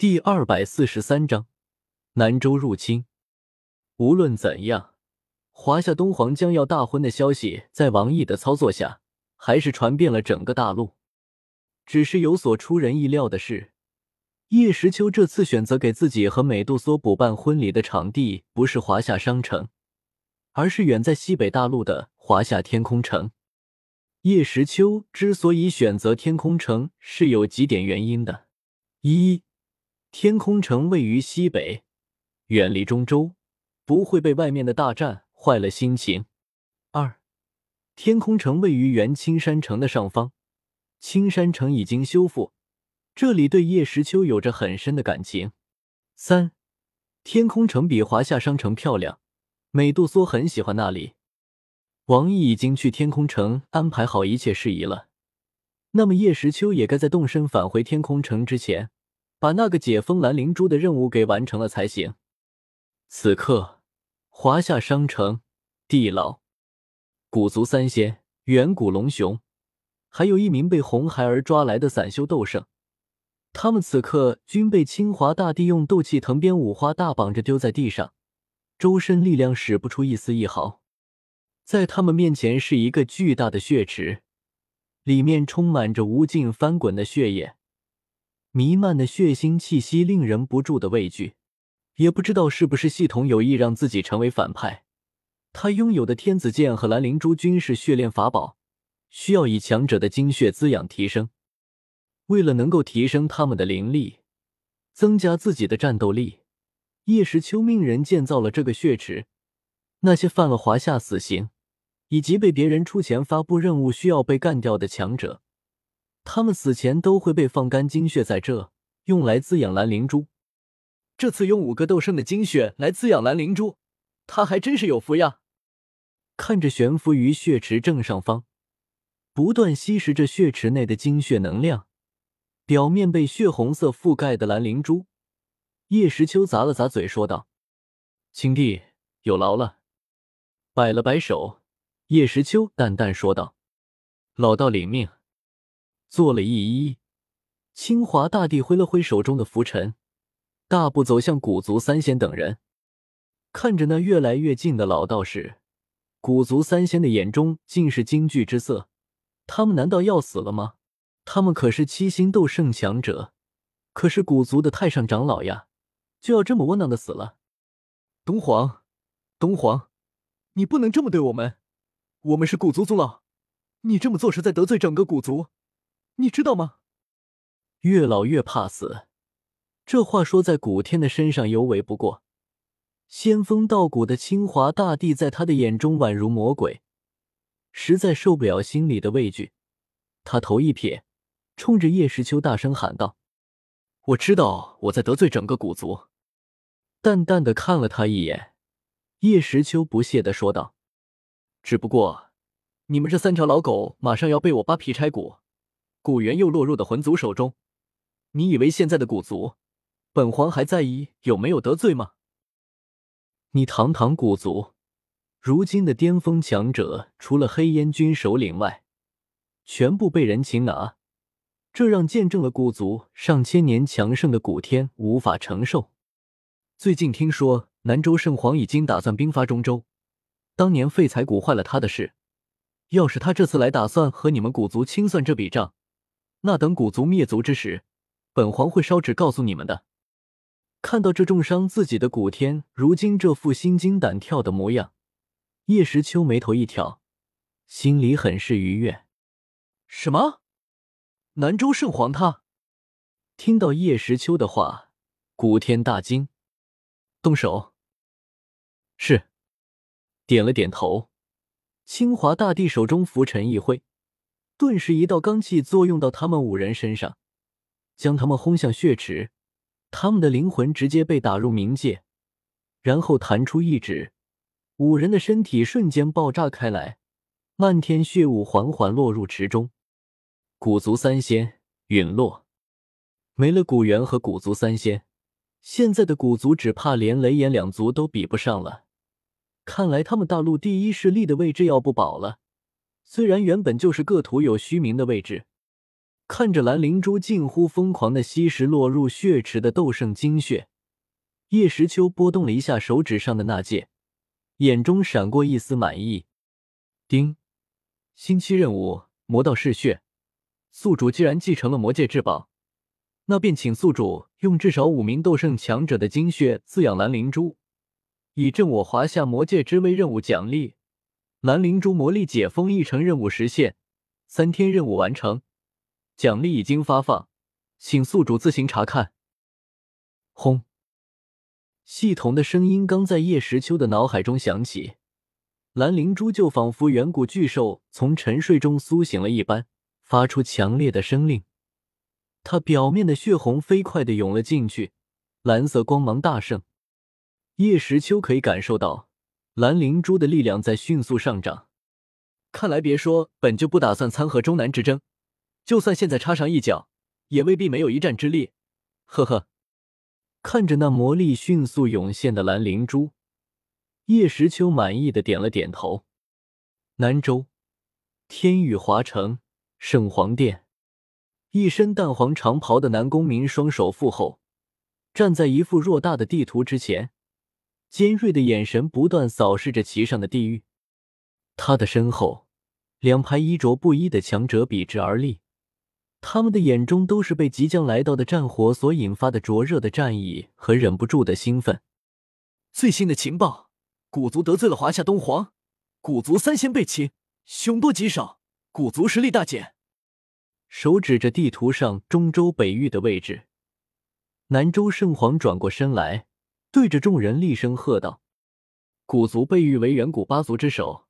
第二百四十三章南州入侵。无论怎样，华夏东皇将要大婚的消息，在王毅的操作下，还是传遍了整个大陆。只是有所出人意料的是，叶时秋这次选择给自己和美杜莎补办婚礼的场地，不是华夏商城，而是远在西北大陆的华夏天空城。叶时秋之所以选择天空城，是有几点原因的：一。天空城位于西北，远离中州，不会被外面的大战坏了心情。二，天空城位于原青山城的上方，青山城已经修复，这里对叶时秋有着很深的感情。三，天空城比华夏商城漂亮，美杜莎很喜欢那里。王毅已经去天空城安排好一切事宜了，那么叶时秋也该在动身返回天空城之前。把那个解封蓝灵珠的任务给完成了才行。此刻，华夏商城，地牢，古族三仙、远古龙雄，还有一名被红孩儿抓来的散修斗圣，他们此刻均被清华大帝用斗气藤鞭五花大绑着丢在地上，周身力量使不出一丝一毫。在他们面前是一个巨大的血池，里面充满着无尽翻滚的血液。弥漫的血腥气息令人不住的畏惧，也不知道是不是系统有意让自己成为反派。他拥有的天子剑和蓝灵珠均是血炼法宝，需要以强者的精血滋养提升。为了能够提升他们的灵力，增加自己的战斗力，叶时秋命人建造了这个血池。那些犯了华夏死刑，以及被别人出钱发布任务需要被干掉的强者。他们死前都会被放干精血在这，用来滋养蓝灵珠。这次用五个斗圣的精血来滋养蓝灵珠，他还真是有福呀！看着悬浮于血池正上方，不断吸食着血池内的精血能量，表面被血红色覆盖的蓝灵珠，叶时秋咂了咂嘴，说道：“青帝有劳了。”摆了摆手，叶时秋淡淡说道：“老道领命。”做了一揖，清华大帝挥了挥手中的拂尘，大步走向古族三仙等人。看着那越来越近的老道士，古族三仙的眼中尽是惊惧之色。他们难道要死了吗？他们可是七星斗圣强者，可是古族的太上长老呀，就要这么窝囊的死了？东皇，东皇，你不能这么对我们，我们是古族族老，你这么做是在得罪整个古族。你知道吗？越老越怕死，这话说在古天的身上尤为不过。仙风道骨的清华大帝在他的眼中宛如魔鬼，实在受不了心里的畏惧。他头一撇，冲着叶时秋大声喊道：“我知道我在得罪整个古族。”淡淡的看了他一眼，叶时秋不屑的说道：“只不过，你们这三条老狗马上要被我扒皮拆骨。”古猿又落入的魂族手中，你以为现在的古族，本皇还在意有没有得罪吗？你堂堂古族，如今的巅峰强者除了黑烟军首领外，全部被人擒拿，这让见证了古族上千年强盛的古天无法承受。最近听说南州圣皇已经打算兵发中州，当年废材谷坏了他的事，要是他这次来打算和你们古族清算这笔账。那等古族灭族之时，本皇会烧纸告诉你们的。看到这重伤自己的古天，如今这副心惊胆跳的模样，叶时秋眉头一挑，心里很是愉悦。什么？南州圣皇他？听到叶时秋的话，古天大惊，动手。是，点了点头。清华大帝手中拂尘一挥。顿时，一道罡气作用到他们五人身上，将他们轰向血池。他们的灵魂直接被打入冥界，然后弹出一指，五人的身体瞬间爆炸开来，漫天血雾缓缓落入池中。古族三仙陨落，没了古猿和古族三仙，现在的古族只怕连雷炎两族都比不上了。看来他们大陆第一势力的位置要不保了。虽然原本就是各徒有虚名的位置，看着蓝灵珠近乎疯狂的吸食落入血池的斗圣精血，叶时秋拨动了一下手指上的那戒，眼中闪过一丝满意。丁，星期任务：魔道嗜血。宿主既然继承了魔界至宝，那便请宿主用至少五名斗圣强者的精血滋养蓝灵珠，以振我华夏魔界之威。任务奖励：蓝灵珠魔力解封一成任务实现，三天任务完成。奖励已经发放，请宿主自行查看。轰！系统的声音刚在叶时秋的脑海中响起，蓝灵珠就仿佛远古巨兽从沉睡中苏醒了一般，发出强烈的声令。它表面的血红飞快的涌了进去，蓝色光芒大盛。叶时秋可以感受到蓝灵珠的力量在迅速上涨。看来，别说本就不打算参和中南之争。就算现在插上一脚，也未必没有一战之力。呵呵，看着那魔力迅速涌现的蓝灵珠，叶时秋满意的点了点头。南州天宇华城圣皇殿，一身淡黄长袍的南宫明双手负后，站在一幅偌大的地图之前，尖锐的眼神不断扫视着其上的地狱。他的身后，两排衣着不一的强者笔直而立。他们的眼中都是被即将来到的战火所引发的灼热的战意和忍不住的兴奋。最新的情报：古族得罪了华夏东皇，古族三仙被擒，凶多吉少，古族实力大减。手指着地图上中州北域的位置，南州圣皇转过身来，对着众人厉声喝道：“古族被誉为远古八族之首。”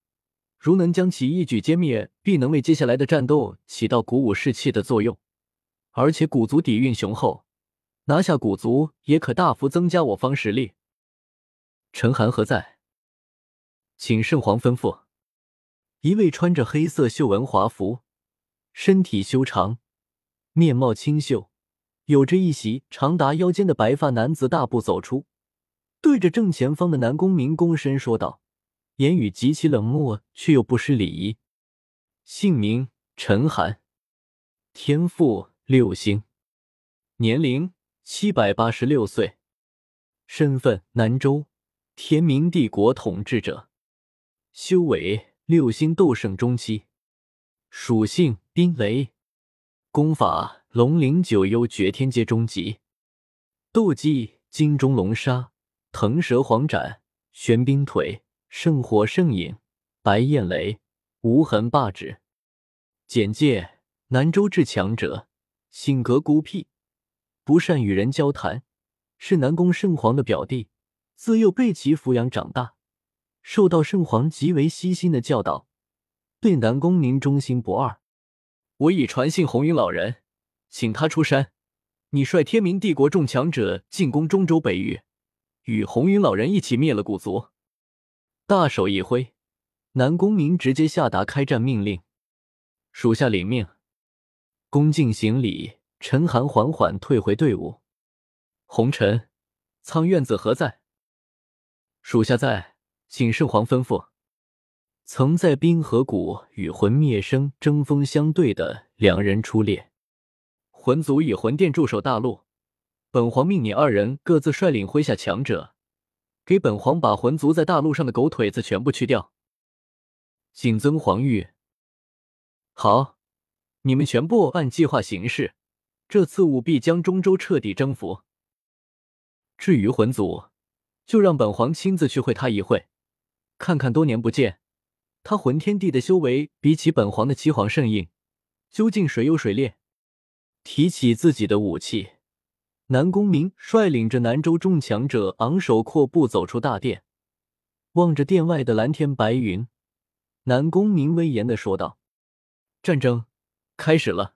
如能将其一举歼灭，必能为接下来的战斗起到鼓舞士气的作用。而且古族底蕴雄厚，拿下古族也可大幅增加我方实力。陈寒何在？请圣皇吩咐。一位穿着黑色绣纹华服、身体修长、面貌清秀、有着一袭长达腰间的白发男子大步走出，对着正前方的南宫明躬身说道。言语极其冷漠，却又不失礼仪。姓名：陈寒，天赋六星，年龄七百八十六岁，身份：南州天明帝国统治者，修为六星斗圣中期，属性：冰雷，功法：龙鳞九幽绝天阶中级，斗技：金钟龙杀、腾蛇黄斩、玄冰腿。圣火圣影，白焰雷，无痕霸指。简介：南州至强者，性格孤僻，不善与人交谈，是南宫圣皇的表弟，自幼被其抚养长大，受到圣皇极为悉心的教导，对南宫明忠心不二。我已传信红云老人，请他出山，你率天明帝国众强者进攻中州北域，与红云老人一起灭了古族。大手一挥，南宫明直接下达开战命令。属下领命。恭敬行礼，陈寒缓缓退回队伍。红尘，苍院子何在？属下在，请圣皇吩咐。曾在冰河谷与魂灭生针锋相对的两人出列，魂族以魂殿驻守大陆，本皇命你二人各自率领麾下强者。给本皇把魂族在大陆上的狗腿子全部去掉。谨遵皇谕。好，你们全部按计划行事。这次务必将中州彻底征服。至于魂族，就让本皇亲自去会他一会，看看多年不见，他魂天帝的修为比起本皇的七皇圣印，究竟谁优谁劣？提起自己的武器。南宫明率领着南州众强者昂首阔步走出大殿，望着殿外的蓝天白云，南宫明威严的说道：“战争开始了。”